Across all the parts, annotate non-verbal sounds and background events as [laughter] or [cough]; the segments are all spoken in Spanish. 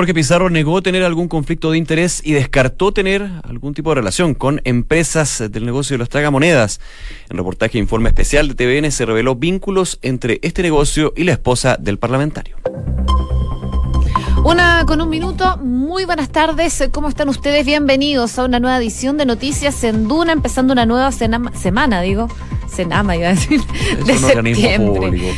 Jorge Pizarro negó tener algún conflicto de interés y descartó tener algún tipo de relación con empresas del negocio de las tragamonedas. En reportaje e informe especial de TVN se reveló vínculos entre este negocio y la esposa del parlamentario. Una con un minuto, muy buenas tardes, ¿cómo están ustedes? Bienvenidos a una nueva edición de Noticias en Duna, empezando una nueva semana, digo, Senama iba a decir, de septiembre.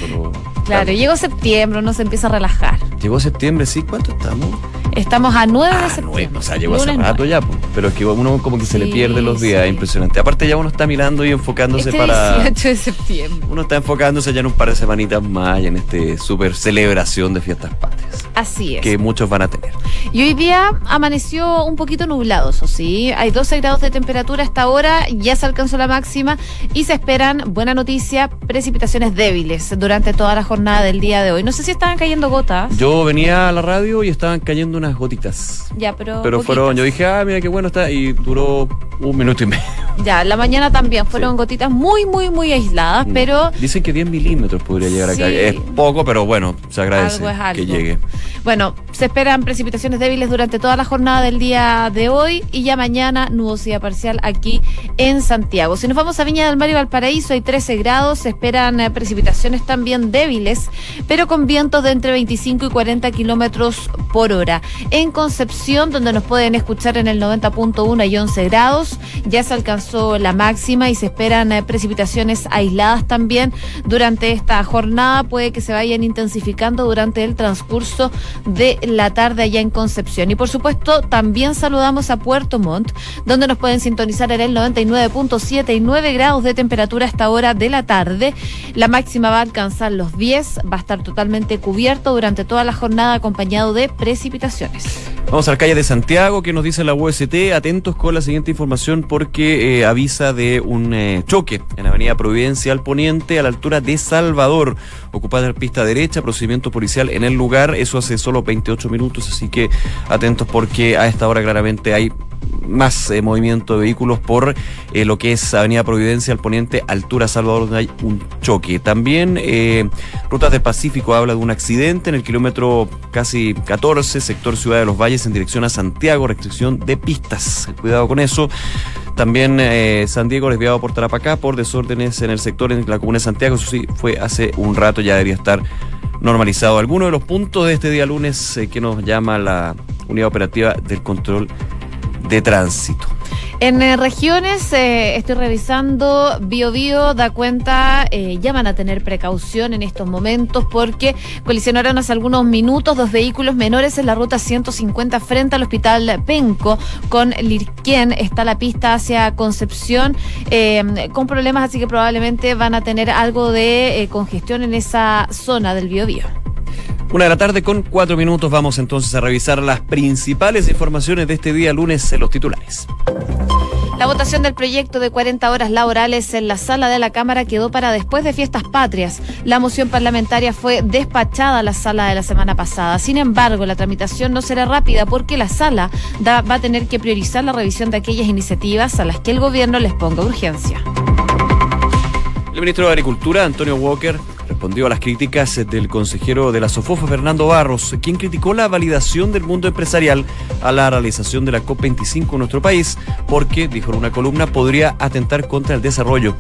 Claro, llegó septiembre, uno se empieza a relajar. Llegó septiembre, sí, ¿cuánto estamos? Estamos a 9 de ah, septiembre. o sea, llegó hace rato ya, pero es que uno como que se le pierde los días, impresionante. Aparte ya uno está mirando y enfocándose este para... 18 de septiembre. Uno está enfocándose ya en un par de semanitas más en este súper celebración de fiestas patrias. Así es. Que muchos van a tener. Y hoy día amaneció un poquito nublado, eso sí. Hay 12 grados de temperatura hasta ahora, ya se alcanzó la máxima y se esperan, buena noticia, precipitaciones débiles durante toda la jornada del día de hoy. No sé si estaban cayendo gotas. Yo venía a la radio y estaban cayendo unas gotitas. Ya, pero. Pero fueron, yo dije, ah, mira qué bueno está, y duró un minuto y medio. Ya, la mañana también fueron gotitas muy, muy, muy aisladas, mm. pero. Dicen que 10 milímetros podría llegar acá. Es poco, pero bueno, se agradece que llegue. Bueno, se esperan precipitaciones débiles durante toda la jornada del día de hoy y ya mañana nubosidad parcial aquí en Santiago. Si nos vamos a Viña del Mar y Valparaíso, hay 13 grados, se esperan eh, precipitaciones también débiles, pero con vientos de entre 25 y 40 kilómetros por hora. En Concepción, donde nos pueden escuchar en el 90.1 y 11 grados, ya se alcanzó la máxima y se esperan eh, precipitaciones aisladas también durante esta jornada. Puede que se vayan intensificando durante el transcurso de la tarde allá en Concepción. Y por supuesto, también saludamos a Puerto Montt, donde nos pueden sintonizar en el 99.7 y 9 grados de temperatura esta hora de la tarde. La máxima va a alcanzar los 10, va a estar totalmente cubierto durante toda la jornada acompañado de precipitaciones. Vamos a la calle de Santiago, que nos dice la UST. Atentos con la siguiente información porque eh, avisa de un eh, choque en Avenida Providencia al poniente a la altura de Salvador. Ocupada la pista derecha, procedimiento policial en el lugar. Eso hace solo 28 minutos, así que atentos porque a esta hora claramente hay más eh, movimiento de vehículos por eh, lo que es Avenida Providencia al poniente, altura Salvador, donde hay un choque. También eh, Rutas del Pacífico habla de un accidente en el kilómetro casi 14, sector Ciudad de los Valles, en dirección a Santiago, restricción de pistas. Cuidado con eso. También San Diego desviado por Tarapacá por desórdenes en el sector en la comuna de Santiago. Eso sí, fue hace un rato, ya debería estar normalizado. Algunos de los puntos de este día lunes que nos llama la unidad operativa del control de tránsito. En eh, regiones, eh, estoy revisando, Bio Bio da cuenta, eh, ya van a tener precaución en estos momentos porque colisionaron hace algunos minutos dos vehículos menores en la ruta 150 frente al hospital Penco con Lirquien. Está la pista hacia Concepción con problemas, así que probablemente van a tener algo de congestión en esa zona del Bio Bio. Una de la tarde con cuatro minutos vamos entonces a revisar las principales informaciones de este día lunes en los titulares. La votación del proyecto de 40 horas laborales en la sala de la Cámara quedó para después de fiestas patrias. La moción parlamentaria fue despachada a la sala de la semana pasada. Sin embargo, la tramitación no será rápida porque la sala va a tener que priorizar la revisión de aquellas iniciativas a las que el gobierno les ponga urgencia. El ministro de Agricultura, Antonio Walker, respondió a las críticas del consejero de la SOFOFA, Fernando Barros, quien criticó la validación del mundo empresarial a la realización de la COP25 en nuestro país, porque, dijo en una columna, podría atentar contra el desarrollo.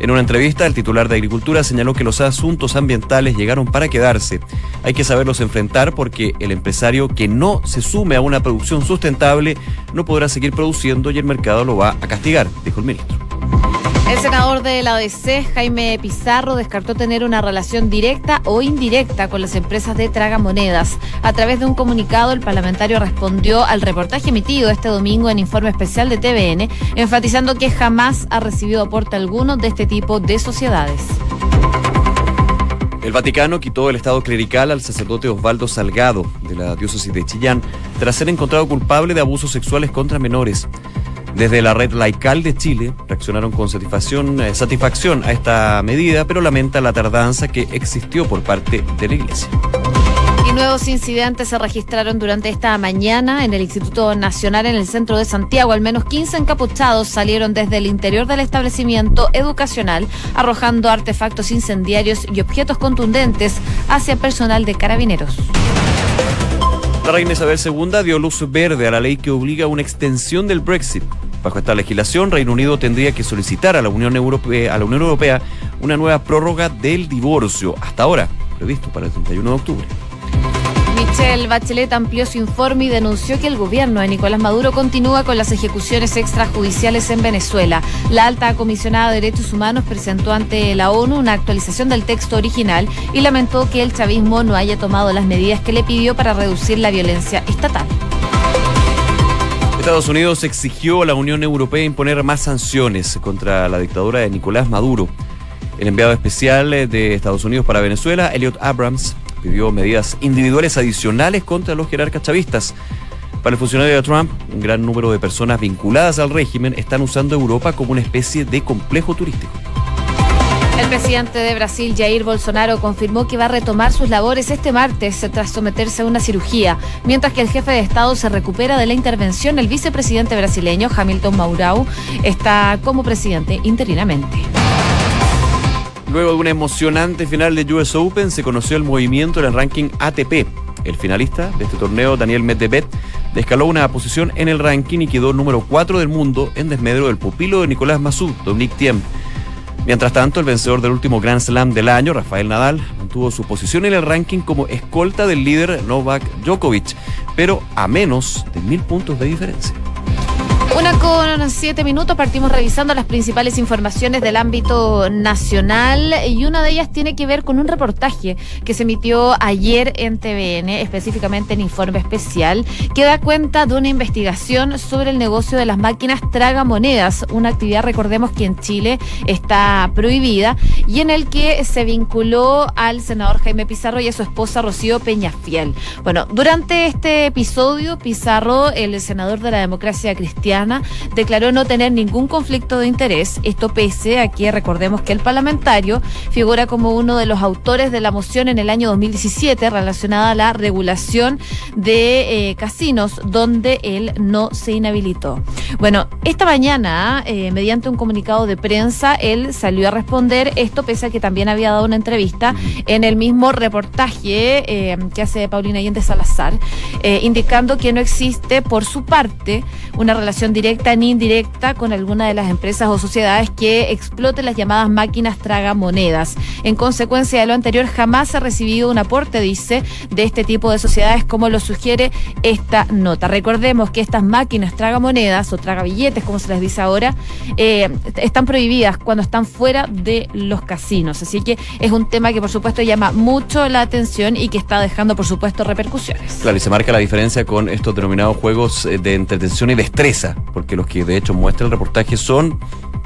En una entrevista, el titular de Agricultura señaló que los asuntos ambientales llegaron para quedarse. Hay que saberlos enfrentar porque el empresario que no se sume a una producción sustentable no podrá seguir produciendo y el mercado lo va a castigar, dijo el ministro. El senador de la OEC, Jaime Pizarro, descartó tener una relación directa o indirecta con las empresas de tragamonedas. A través de un comunicado, el parlamentario respondió al reportaje emitido este domingo en informe especial de TVN, enfatizando que jamás ha recibido aporte alguno de este tipo de sociedades. El Vaticano quitó el estado clerical al sacerdote Osvaldo Salgado de la diócesis de Chillán tras ser encontrado culpable de abusos sexuales contra menores. Desde la red laical de Chile reaccionaron con satisfacción, eh, satisfacción a esta medida, pero lamenta la tardanza que existió por parte de la Iglesia. Y nuevos incidentes se registraron durante esta mañana en el Instituto Nacional en el centro de Santiago. Al menos 15 encapuchados salieron desde el interior del establecimiento educacional, arrojando artefactos incendiarios y objetos contundentes hacia personal de carabineros. La reina Isabel II dio luz verde a la ley que obliga a una extensión del Brexit. Bajo esta legislación, Reino Unido tendría que solicitar a la Unión Europea, a la Unión Europea una nueva prórroga del divorcio, hasta ahora previsto para el 31 de octubre. Michelle Bachelet amplió su informe y denunció que el gobierno de Nicolás Maduro continúa con las ejecuciones extrajudiciales en Venezuela. La alta comisionada de Derechos Humanos presentó ante la ONU una actualización del texto original y lamentó que el chavismo no haya tomado las medidas que le pidió para reducir la violencia estatal. Estados Unidos exigió a la Unión Europea imponer más sanciones contra la dictadura de Nicolás Maduro. El enviado especial de Estados Unidos para Venezuela, Elliot Abrams, pidió medidas individuales adicionales contra los jerarcas chavistas. Para el funcionario de Trump, un gran número de personas vinculadas al régimen están usando Europa como una especie de complejo turístico. El presidente de Brasil, Jair Bolsonaro, confirmó que va a retomar sus labores este martes tras someterse a una cirugía, mientras que el jefe de Estado se recupera de la intervención. El vicepresidente brasileño, Hamilton Maurau, está como presidente interinamente. Luego de una emocionante final de US Open, se conoció el movimiento en el ranking ATP. El finalista de este torneo, Daniel Medvedev, descaló una posición en el ranking y quedó número 4 del mundo en desmedro del pupilo de Nicolás Massú, Dominic Thiem. Mientras tanto, el vencedor del último Grand Slam del año, Rafael Nadal, mantuvo su posición en el ranking como escolta del líder Novak Djokovic, pero a menos de mil puntos de diferencia. Una con siete minutos partimos revisando las principales informaciones del ámbito nacional y una de ellas tiene que ver con un reportaje que se emitió ayer en TVN, específicamente en Informe Especial, que da cuenta de una investigación sobre el negocio de las máquinas tragamonedas, una actividad, recordemos que en Chile está prohibida, y en el que se vinculó al senador Jaime Pizarro y a su esposa Rocío Peñafiel. Bueno, durante este episodio, Pizarro, el senador de la democracia cristiana, declaró no tener ningún conflicto de interés. Esto pese a que recordemos que el parlamentario figura como uno de los autores de la moción en el año 2017 relacionada a la regulación de eh, casinos, donde él no se inhabilitó. Bueno, esta mañana, eh, mediante un comunicado de prensa, él salió a responder esto, pese a que también había dado una entrevista en el mismo reportaje eh, que hace Paulina Allende Salazar, indicando que no existe por su parte una relación directa ni indirecta con alguna de las empresas o sociedades que exploten las llamadas máquinas tragamonedas. En consecuencia de lo anterior, jamás ha recibido un aporte, dice, de este tipo de sociedades, como lo sugiere esta nota. Recordemos que estas máquinas tragamonedas o tragabilletes, como se les dice ahora, eh, están prohibidas cuando están fuera de los casinos. Así que es un tema que, por supuesto, llama mucho la atención y que está dejando, por supuesto, repercusiones. Claro, y se marca la diferencia con estos denominados juegos eh, de entretención y destreza porque los que de hecho muestra el reportaje son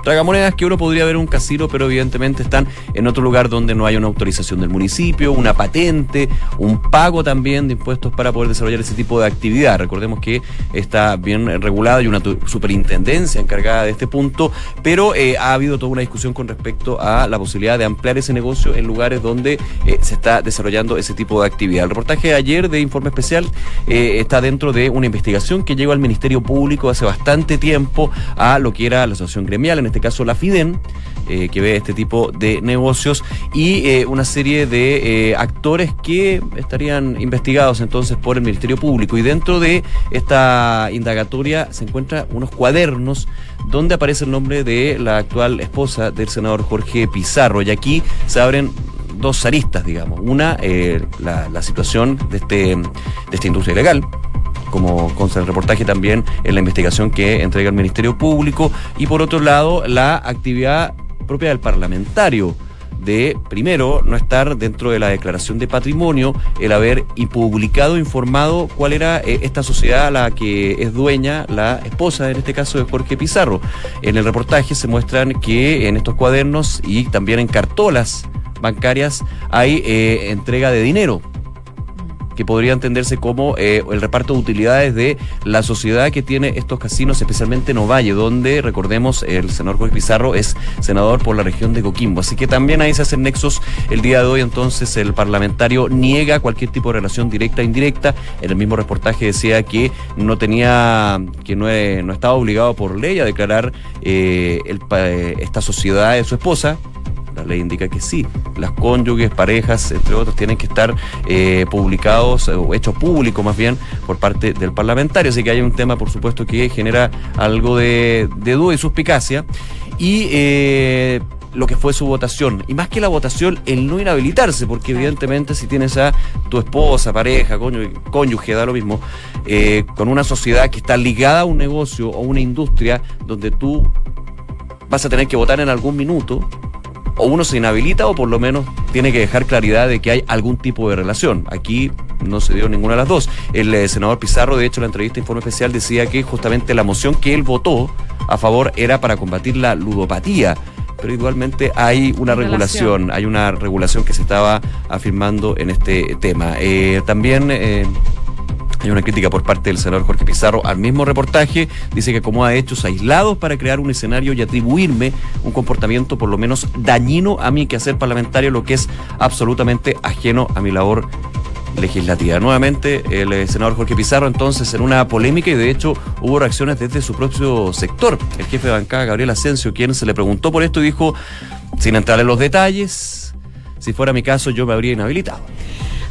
tragamonedas que uno podría ver un casino, pero evidentemente están en otro lugar donde no hay una autorización del municipio, una patente, un pago también de impuestos para poder desarrollar ese tipo de actividad. Recordemos que está bien regulada y una superintendencia encargada de este punto, pero eh, ha habido toda una discusión con respecto a la posibilidad de ampliar ese negocio en lugares donde eh, se está desarrollando ese tipo de actividad. El reportaje de ayer de Informe Especial eh, está dentro de una investigación que llegó al Ministerio Público hace bastante tiempo a lo que era la asociación gremial, este caso la FIDEN, eh, que ve este tipo de negocios, y eh, una serie de eh, actores que estarían investigados entonces por el Ministerio Público. Y dentro de esta indagatoria se encuentran unos cuadernos donde aparece el nombre de la actual esposa del senador Jorge Pizarro. Y aquí se abren dos aristas, digamos. Una, la, la, situación de, este, de esta industria ilegal, como consta el reportaje también en la investigación que entrega el Ministerio Público, y por otro lado, la actividad propia del parlamentario de, primero, no estar dentro de la declaración de patrimonio, el haber y publicado, informado cuál era eh, esta sociedad a la que es dueña la esposa, en este caso de Jorge Pizarro. En el reportaje se muestran que en estos cuadernos y también en cartolas bancarias hay eh, entrega de dinero que podría entenderse como eh, el reparto de utilidades de la sociedad que tiene estos casinos, especialmente en Ovalle, donde, recordemos, el senador Jorge Pizarro es senador por la región de Coquimbo. Así que también ahí se hacen nexos el día de hoy, entonces el parlamentario niega cualquier tipo de relación directa e indirecta. En el mismo reportaje decía que no tenía, que no, no estaba obligado por ley a declarar eh, esta sociedad de su esposa, La ley indica que sí. Las cónyuges, parejas, entre otros, tienen que estar eh, publicados o hechos públicos más bien por parte del parlamentario. Así que hay un tema, por supuesto, que genera algo de, duda y suspicacia. Y eh, lo que fue su votación. Y más que la votación, el no inhabilitarse, porque evidentemente si tienes a tu esposa, pareja, cónyuge, da lo mismo, eh, con una sociedad que está ligada a un negocio o una industria donde tú vas a tener que votar en algún minuto, o uno se inhabilita o por lo menos tiene que dejar claridad de que hay algún tipo de relación. Aquí no se dio ninguna de las dos. El eh, senador Pizarro, de hecho, en la entrevista Informe Especial decía que justamente la moción que él votó a favor era para combatir la ludopatía pero igualmente hay una regulación, hay una regulación que se estaba afirmando en este tema. Eh, también eh, hay una crítica por parte del senador Jorge Pizarro al mismo reportaje. Dice que acomoda hechos aislados para crear un escenario y atribuirme un comportamiento por lo menos dañino a mi quehacer parlamentario, lo que es absolutamente ajeno a mi labor legislativa. Nuevamente, el eh, senador Jorge Pizarro, entonces, en una polémica y de hecho hubo reacciones desde su propio sector. El jefe de bancada, Gabriel Asensio, quien se le preguntó por esto y dijo, sin entrar en los detalles, si fuera mi caso, yo me habría inhabilitado.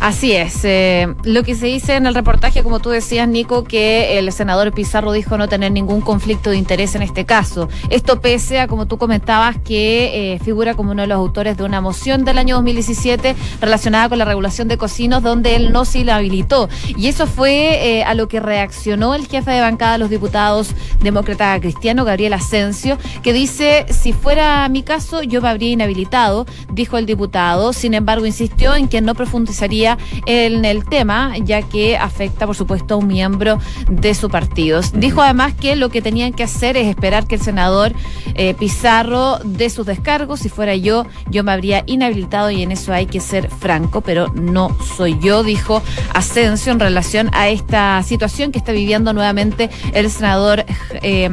Así es. Eh, lo que se dice en el reportaje, como tú decías, Nico, que el senador Pizarro dijo no tener ningún conflicto de interés en este caso. Esto pese a, como tú comentabas, que eh, figura como uno de los autores de una moción del año 2017 relacionada con la regulación de cocinos, donde él no se la habilitó. Y eso fue eh, a lo que reaccionó el jefe de bancada de los diputados demócrata cristiano, Gabriel Asensio, que dice, si fuera mi caso, yo me habría inhabilitado, dijo el diputado. Sin embargo, insistió en que no profundizaría en el tema, ya que afecta, por supuesto, a un miembro de su partido. Dijo además que lo que tenían que hacer es esperar que el senador eh, Pizarro dé sus descargos. Si fuera yo, yo me habría inhabilitado y en eso hay que ser franco, pero no soy yo, dijo Asensio en relación a esta situación que está viviendo nuevamente el senador. Eh,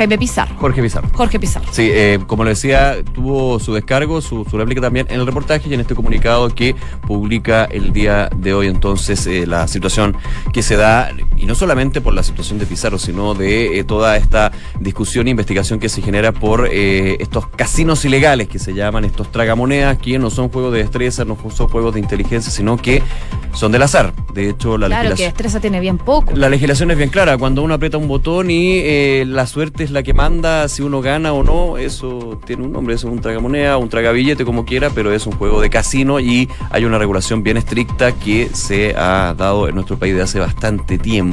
Jaime Pizarro. Jorge Pizarro. Jorge Pizarro. Sí, eh, como le decía, tuvo su descargo, su, su, réplica también en el reportaje y en este comunicado que publica el día de hoy entonces eh, la situación que se da, y no solamente por la situación de Pizarro, sino de eh, toda esta discusión e investigación que se genera por estos casinos ilegales que se llaman, estos tragamonedas, que no son juegos de destreza, no son juegos de inteligencia, sino que son del azar. De hecho, la claro, que destreza tiene bien poco. La legislación es bien clara. Cuando uno aprieta un botón y la suerte es la que manda si uno gana o no, eso tiene un nombre, eso es un tragamoneda, un tragabillete, como quiera, pero es un juego de casino y hay una regulación bien estricta que se ha dado en nuestro país de hace bastante tiempo.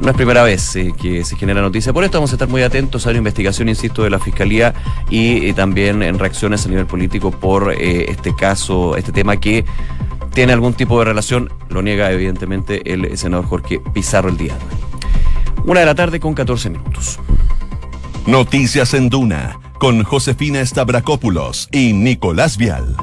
No es primera vez eh, que se genera noticia. Por esto vamos a estar muy atentos a la investigación, insisto, de la Fiscalía y, también en reacciones a nivel político por eh, este caso, este tema que tiene algún tipo de relación, lo niega evidentemente el senador Jorge Pizarro el día de hoy. Una de la tarde con 14 minutos. Noticias en Duna con Josefina Stavrakopoulos y Nicolás Vial.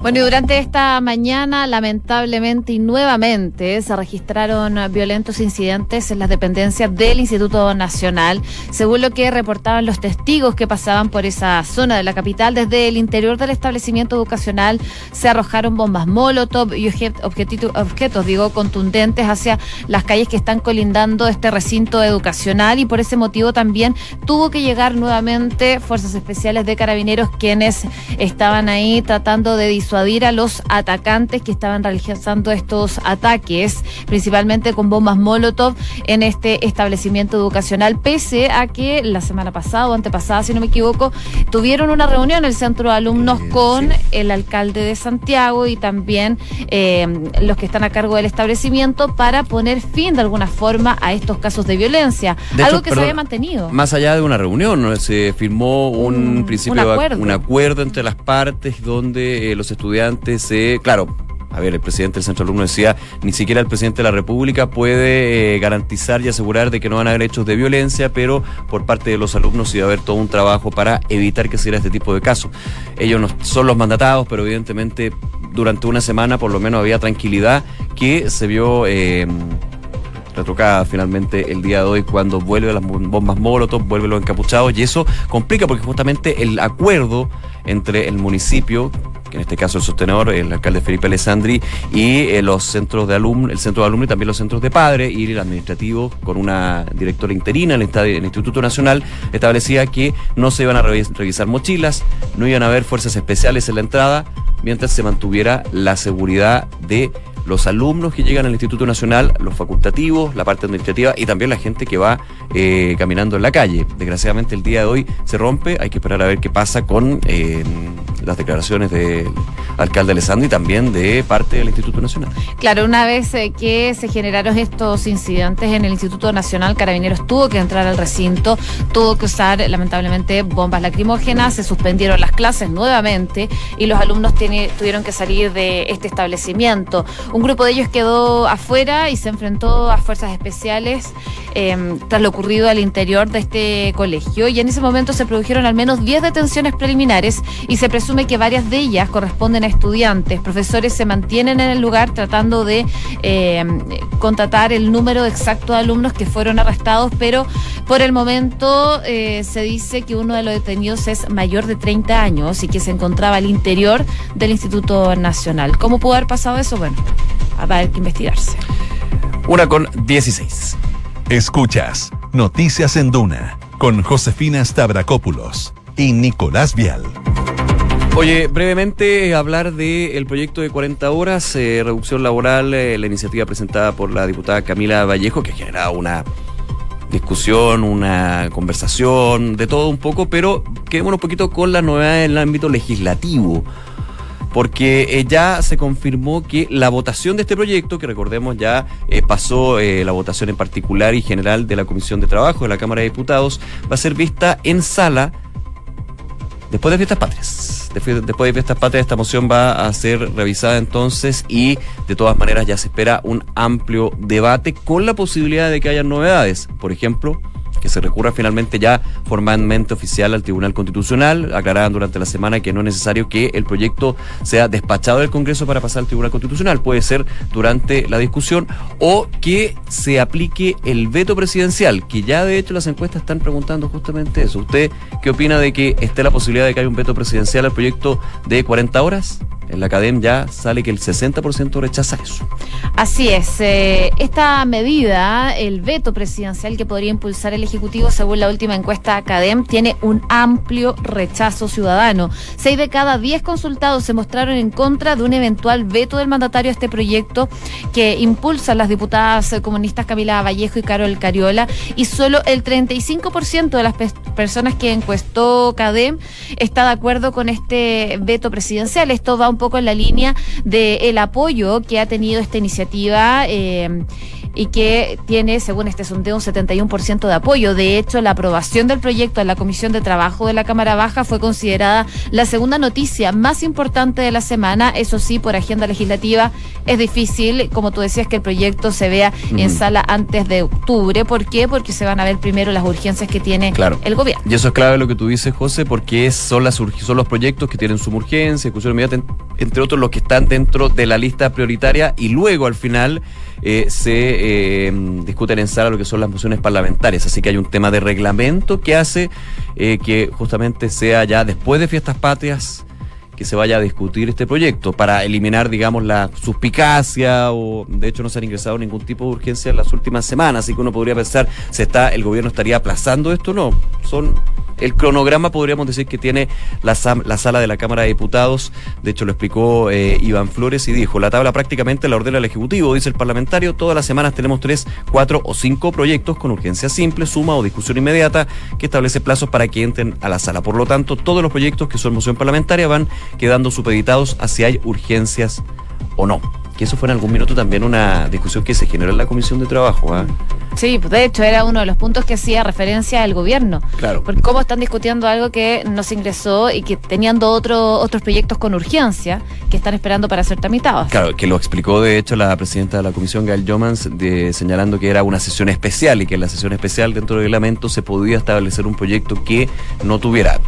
Bueno, y durante esta mañana, lamentablemente y nuevamente, se registraron violentos incidentes en las dependencias del Instituto Nacional. Según lo que reportaban los testigos que pasaban por esa zona de la capital, desde el interior del establecimiento educacional se arrojaron bombas molotov y objetos, digo, contundentes hacia las calles que están colindando este recinto educacional y por ese motivo también tuvo que llegar nuevamente fuerzas especiales de carabineros quienes estaban ahí tratando de disuadir a los atacantes que estaban realizando estos ataques, principalmente con bombas Molotov en este establecimiento educacional, pese a que la semana pasada o antepasada, si no me equivoco, tuvieron una reunión en el centro de alumnos con el alcalde de Santiago y también eh, los que están a cargo del establecimiento para poner fin de alguna forma a estos casos de violencia, algo que se había mantenido. Más allá de una reunión, se firmó un, principio, un acuerdo. un acuerdo entre las partes donde eh, los estudiantes, claro, a ver, el presidente del centro alumno decía, ni siquiera el presidente de la República puede eh, garantizar y asegurar de que no van a haber hechos de violencia, pero por parte de los alumnos iba a haber todo un trabajo para evitar que se diera este tipo de casos. Ellos no son los mandatados, pero evidentemente durante una semana por lo menos había tranquilidad que se vio... Eh, retocada finalmente el día de hoy cuando vuelve las bombas molotov, vuelve los encapuchados y eso complica porque justamente el acuerdo entre el municipio que en este caso el sostenedor, el alcalde Felipe Alessandri, y eh, los centros de alumnos, el centro de alumnos y también los centros de padres, y el administrativo con una directora interina en el, Instituto Nacional, establecía que no se iban a revisar mochilas, no iban a haber fuerzas especiales en la entrada, mientras se mantuviera la seguridad de los alumnos que llegan al Instituto Nacional, los facultativos, la parte administrativa y también la gente que va eh, caminando en la calle. Desgraciadamente el día de hoy se rompe, hay que esperar a ver qué pasa con eh, las declaraciones del alcalde Alessandro y también de parte del Instituto Nacional. Claro, una vez eh, que se generaron estos incidentes en el Instituto Nacional, Carabineros tuvo que entrar al recinto, tuvo que usar lamentablemente bombas lacrimógenas, se suspendieron las clases nuevamente y los alumnos tuvieron que salir de este establecimiento. Un grupo de ellos quedó afuera y se enfrentó a fuerzas especiales em, tras lo ocurrido al interior de este colegio y en ese momento se produjeron al menos 10 detenciones preliminares y se presume que varias de ellas corresponden a estudiantes. Profesores se mantienen en el lugar tratando de em, contratar el número exacto de alumnos que fueron arrestados, pero por el momento eh, se dice que uno de los detenidos es mayor de 30 años y que se encontraba al interior del Instituto Nacional. ¿Cómo pudo haber pasado eso? Bueno, habrá que investigarse. Una con 16. Escuchas Noticias en Duna con Josefina Stavrakopoulos y Nicolás Vial. Oye, brevemente hablar del proyecto de 40 horas, eh, reducción laboral, eh, la iniciativa presentada por la diputada Camila Vallejo, que ha generado una discusión, una conversación, de todo un poco, pero quedémonos un poquito con la novedad en el ámbito legislativo porque eh, ya se confirmó que la votación de este proyecto, que recordemos ya eh, pasó eh, la votación en particular y general de la Comisión de Trabajo de la Cámara de Diputados, va a ser vista en sala después de fiestas patrias. Después de fiestas patrias esta moción va a ser revisada entonces y de todas maneras ya se espera un amplio debate con la posibilidad de que haya novedades. Por ejemplo, que se recurra finalmente ya formalmente oficial al Tribunal Constitucional. Aclaraban durante la semana que no es necesario que el proyecto sea despachado del Congreso para pasar al Tribunal Constitucional. Puede ser durante la discusión o que se aplique el veto presidencial, que ya de hecho las encuestas están preguntando justamente eso. ¿Usted qué opina de que esté la posibilidad de que haya un veto presidencial al proyecto de 40 horas? En la academia ya sale que el 60% rechaza eso. Así es. Eh, esta medida, el veto presidencial que podría impulsar el Ejecutivo, según la última encuesta Academ, tiene un amplio rechazo ciudadano. Seis de cada diez consultados se mostraron en contra de un eventual veto del mandatario a este proyecto que impulsan las diputadas comunistas Camila Vallejo y Carol Cariola y solo el 35% de las personas que encuestó CADEM está de acuerdo con este veto presidencial. Esto va un poco en la línea del apoyo que ha tenido esta iniciativa. Eh, y que tiene, según este sondeo, un 71% de apoyo. De hecho, la aprobación del proyecto en la Comisión de Trabajo de la Cámara Baja fue considerada la segunda noticia más importante de la semana. Eso sí, por agenda legislativa es difícil, como tú decías, que el proyecto se vea en sala antes de octubre. ¿Por qué? Porque se van a ver primero las urgencias que tiene el gobierno. Y eso es clave lo que tú dices, José, porque son, las, son los proyectos que tienen su urgencia, inmediata, entre otros los que están dentro de la lista prioritaria y luego al final eh, se eh, discuten en sala lo que son las mociones parlamentarias. Así que hay un tema de reglamento que hace eh, que justamente sea ya después de fiestas patrias que se vaya a discutir este proyecto para eliminar, digamos, la suspicacia o de hecho no se han ingresado ningún tipo de urgencia en las últimas semanas, así que uno podría pensar, ¿se está, el gobierno estaría aplazando esto? No, son el cronograma podríamos decir que tiene la, la, sala de la Cámara de Diputados, de hecho lo explicó eh, Iván Flores y dijo, la tabla prácticamente la ordena el Ejecutivo, dice el parlamentario, todas las semanas tenemos tres, cuatro o cinco proyectos con urgencia simple, suma o discusión inmediata que establece plazos para que entren a la sala. Por lo tanto, todos los proyectos que son moción parlamentaria van quedando supeditados a si hay urgencias o no que eso fue en algún minuto también una discusión que se generó en la Comisión de Trabajo. ¿ah? Sí, pues, de hecho era uno de los puntos que hacía referencia al gobierno. Claro. Porque cómo están discutiendo algo que no se ingresó y que teniendo otro, otros proyectos con urgencia que están esperando para ser tramitados. Claro, que lo explicó de hecho la presidenta de la Comisión, Gail Jomans, de, señalando que era una sesión especial y que en la sesión especial dentro del reglamento se podía establecer un proyecto que no tuviera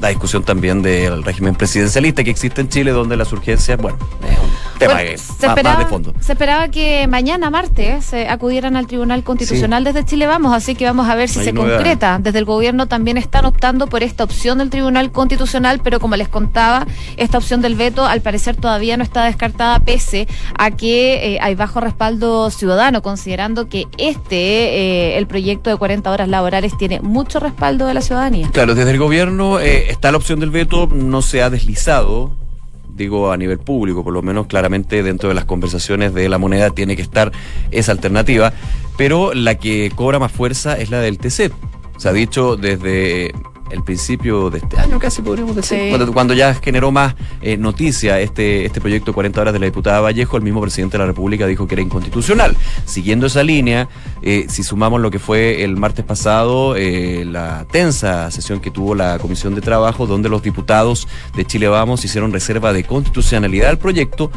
la discusión también del régimen presidencialista que existe en Chile, donde las urgencias, bueno, tema Bueno, se, esperaba, de fondo. se esperaba que mañana martes se acudieran al Tribunal Constitucional desde Chile Vamos, así que vamos a ver si Hay se concreta. Desde el gobierno también están optando por esta opción del Tribunal Constitucional, pero como les contaba, esta opción del veto al parecer todavía no está descartada pese a que eh, hay bajo respaldo ciudadano, considerando que este, eh, el proyecto de 40 horas laborales, tiene mucho respaldo de la ciudadanía. Claro, desde el gobierno eh, está la opción del veto, no se ha deslizado, digo a nivel público, por lo menos claramente dentro de las conversaciones de la moneda tiene que estar esa alternativa, pero la que cobra más fuerza es la del TC. Se ha dicho desde el principio de este año casi podríamos decir, Sí. cuando, cuando ya generó más eh, noticia este, este proyecto 40 horas de la diputada Vallejo, el mismo presidente de la República dijo que era inconstitucional. Siguiendo esa línea, eh, si sumamos lo que fue el martes pasado, eh, la tensa sesión que tuvo la Comisión de Trabajo, donde los diputados de Chile Vamos hicieron reserva de constitucionalidad al proyecto,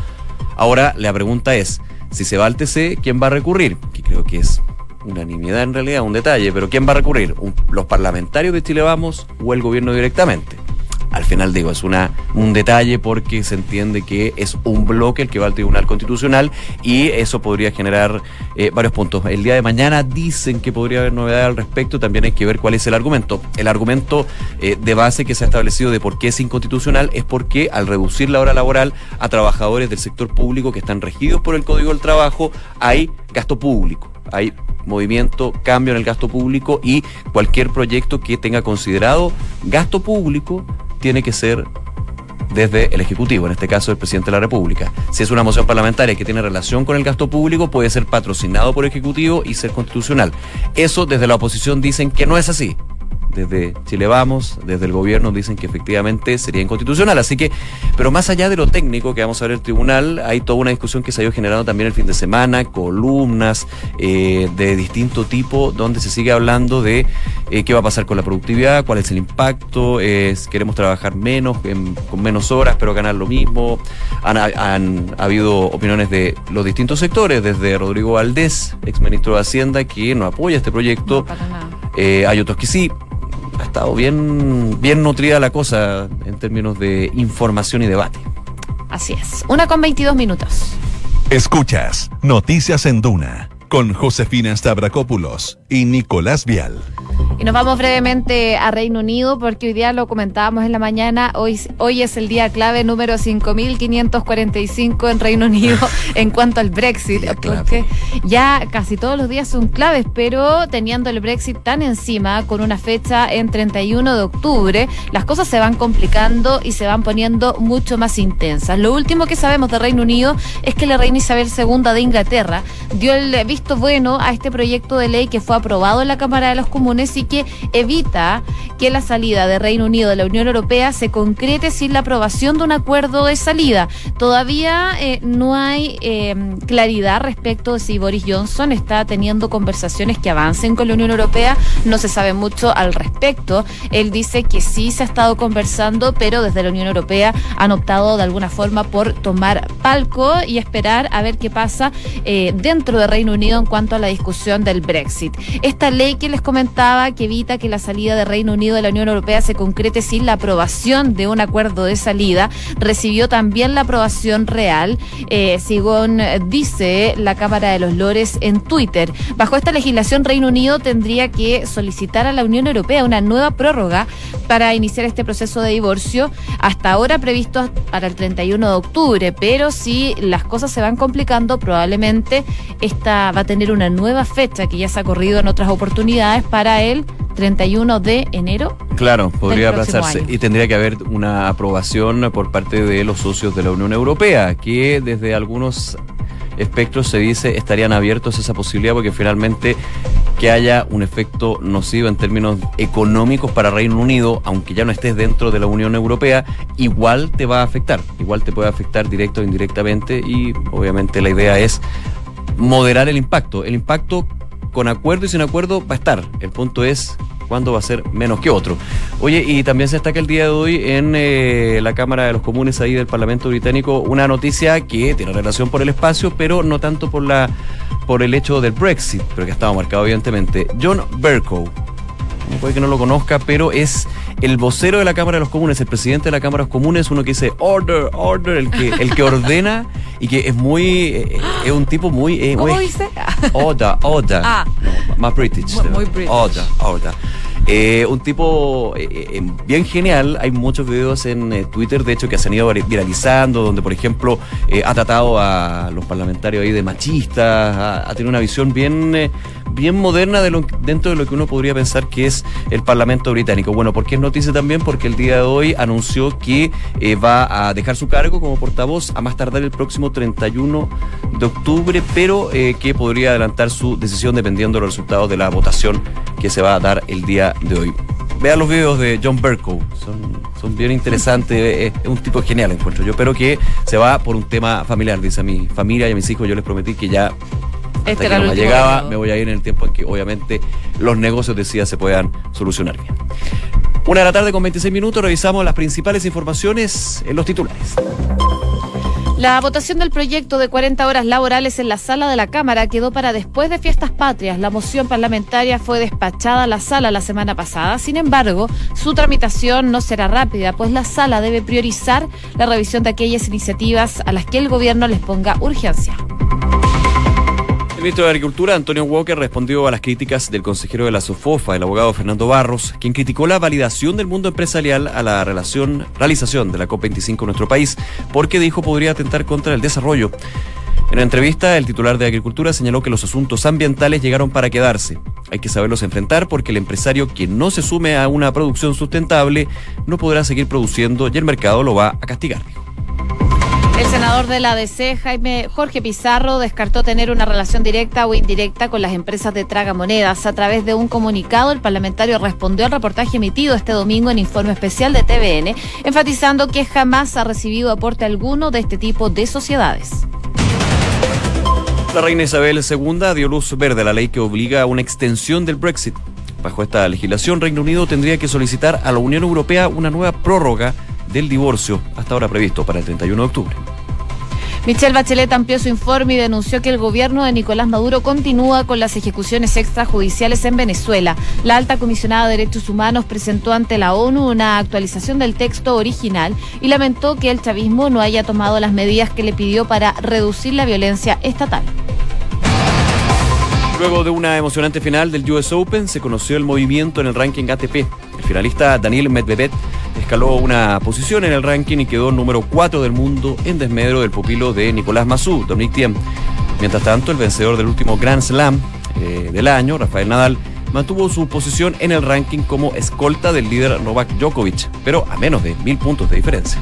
ahora la pregunta es, si se va al TC, ¿quién va a recurrir? Que creo que es unanimidad en realidad, un detalle, pero ¿quién va a recurrir? ¿Los parlamentarios de Chile Vamos o el gobierno directamente? Al final digo, es una, un detalle porque se entiende que es un bloque el que va al Tribunal Constitucional y eso podría generar eh, varios puntos. El día de mañana dicen que podría haber novedades al respecto, también hay que ver cuál es el argumento. El argumento eh, de base que se ha establecido de por qué es inconstitucional es porque al reducir la hora laboral a trabajadores del sector público que están regidos por el Código del Trabajo, hay gasto público, hay movimiento, cambio en el gasto público y cualquier proyecto que tenga considerado gasto público tiene que ser desde el Ejecutivo, en este caso el presidente de la República. Si es una moción parlamentaria que tiene relación con el gasto público, puede ser patrocinado por el Ejecutivo y ser constitucional. Eso desde la oposición dicen que no es así. Desde Chile Vamos, desde el gobierno dicen que efectivamente sería inconstitucional. Así que, pero más allá de lo técnico que vamos a ver el tribunal, hay toda una discusión que se ha ido generando también el fin de semana, columnas eh, de distinto tipo, donde se sigue hablando de eh, qué va a pasar con la productividad, cuál es el impacto, queremos trabajar menos, en- con menos horas, pero ganar lo mismo. Han, han habido opiniones de los distintos sectores, desde Rodrigo Valdés, ex ministro de Hacienda, que no apoya este proyecto. Eh, hay otros que sí. Ha estado bien, bien nutrida la cosa en términos de información y debate. Así es. Una con 22 minutos. Escuchas Noticias en Duna con Josefina Stavrakopoulos y Nicolás Vial. Y nos vamos brevemente a Reino Unido porque hoy día lo comentábamos en la mañana. Hoy, hoy es el día clave número 5545 en Reino Unido [laughs] en cuanto al Brexit. Porque ya casi todos los días son claves, pero teniendo el Brexit tan encima, con una fecha en 31 de octubre, las cosas se van complicando y se van poniendo mucho más intensas. Lo último que sabemos de Reino Unido es que la reina Isabel II de Inglaterra dio el visto bueno a este proyecto de ley que fue aprobado en la Cámara de los Comunes y que evita que la salida de Reino Unido de la Unión Europea se concrete sin la aprobación de un acuerdo de salida. Todavía eh, no hay eh, claridad respecto de si Boris Johnson está teniendo conversaciones que avancen con la Unión Europea. No se sabe mucho al respecto. Él dice que sí se ha estado conversando, pero desde la Unión Europea han optado de alguna forma por tomar palco y esperar a ver qué pasa eh, dentro de Reino Unido en cuanto a la discusión del Brexit. Esta ley que les comentaba que evita que la salida de Reino Unido de la Unión Europea se concrete sin la aprobación de un acuerdo de salida, recibió también la aprobación real, eh, según dice la Cámara de los Lores en Twitter. Bajo esta legislación, Reino Unido tendría que solicitar a la Unión Europea una nueva prórroga para iniciar este proceso de divorcio, hasta ahora previsto para el 31 de octubre, pero si las cosas se van complicando, probablemente esta a tener una nueva fecha que ya se ha corrido en otras oportunidades para el 31 de enero. Claro, podría aplazarse. año. Y tendría que haber una aprobación por parte de los socios de la Unión Europea, que desde algunos espectros se dice estarían abiertos a esa posibilidad porque finalmente que haya un efecto nocivo en términos económicos para Reino Unido, aunque ya no estés dentro de la Unión Europea, igual te va a afectar, igual te puede afectar directo o indirectamente y obviamente la idea es moderar el impacto. El impacto con acuerdo y sin acuerdo va a estar. El punto es cuándo va a ser menos que otro. Oye, y también se destaca el día de hoy en eh, la Cámara de los Comunes ahí del Parlamento Británico una noticia que tiene relación por el espacio, pero no tanto por la por el hecho del Brexit, pero que ha estado marcado evidentemente. John Bercow, puede que no lo conozca, pero es el vocero de la Cámara de los Comunes, el presidente de la Cámara de los Comunes, uno que dice order, order, el que, el que ordena y que es muy, eh, es un tipo muy... eh, ¿Cómo dice? Order, order. Ah. No, más British. Muy- muy British. Order, order. Eh, un tipo eh, eh, bien genial. Hay muchos videos en Twitter, de hecho, que se han ido vir- viralizando, donde, por ejemplo, ha tratado a los parlamentarios ahí de machistas, ha, tenido una visión bien, bien moderna de lo, dentro de lo que uno podría pensar que es el Parlamento británico. Bueno, ¿por qué es noticia también? Porque el día de hoy anunció que va a dejar su cargo como portavoz a más tardar el próximo 31 de octubre, pero que podría adelantar su decisión dependiendo de los resultados de la votación que se va a dar el día de hoy. Vean los videos de John Bercow, son, son bien interesantes, es, es un tipo genial encuentro yo, pero que se va por un tema familiar, dice a mi familia y a mis hijos, yo les prometí que ya hasta Este que no me llegaba, me voy a ir en el tiempo en que obviamente los negocios de se puedan solucionar bien. Una de la tarde con 26 minutos, revisamos las principales informaciones en los titulares. La votación del proyecto de 40 horas laborales en la sala de la Cámara quedó para después de fiestas patrias. La moción parlamentaria fue despachada a la sala la semana pasada. Sin embargo, su tramitación no será rápida, pues la sala debe priorizar la revisión de aquellas iniciativas a las que el gobierno les ponga urgencia. El ministro de Agricultura, Antonio Walker, respondió a las críticas del consejero de la SOFOFA, el abogado Fernando Barros, quien criticó la validación del mundo empresarial a la realización de la COP25 en nuestro país, porque dijo podría atentar contra el desarrollo. En una entrevista, el titular de Agricultura señaló que los asuntos ambientales llegaron para quedarse. Hay que saberlos enfrentar porque el empresario que no se sume a una producción sustentable no podrá seguir produciendo y el mercado lo va a castigar. Senador de la ADC, Jaime Jorge Pizarro, descartó tener una relación directa o indirecta con las empresas de tragamonedas. A través de un comunicado, el parlamentario respondió al reportaje emitido este domingo en informe especial de TVN, enfatizando que jamás ha recibido aporte alguno de este tipo de sociedades. La reina Isabel II dio luz verde a la ley que obliga a una extensión del Brexit. Bajo esta legislación, Reino Unido tendría que solicitar a la Unión Europea una nueva prórroga del divorcio, hasta ahora previsto para el 31 de octubre. Michelle Bachelet amplió su informe y denunció que el gobierno de Nicolás Maduro continúa con las ejecuciones extrajudiciales en Venezuela. La alta comisionada de Derechos Humanos presentó ante la ONU una actualización del texto original y lamentó que el chavismo no haya tomado las medidas que le pidió para reducir la violencia estatal. Luego de una emocionante final del US Open, se conoció el movimiento en el ranking ATP. El finalista Daniel Medvedev escaló una posición en el ranking y quedó número 4 del mundo en desmedro del pupilo de Nicolás Massú, Dominic Thiem. Mientras tanto, el vencedor del último Grand Slam eh, del año, Rafael Nadal, mantuvo su posición en el ranking como escolta del líder Novak Djokovic, pero a menos de mil puntos de diferencia.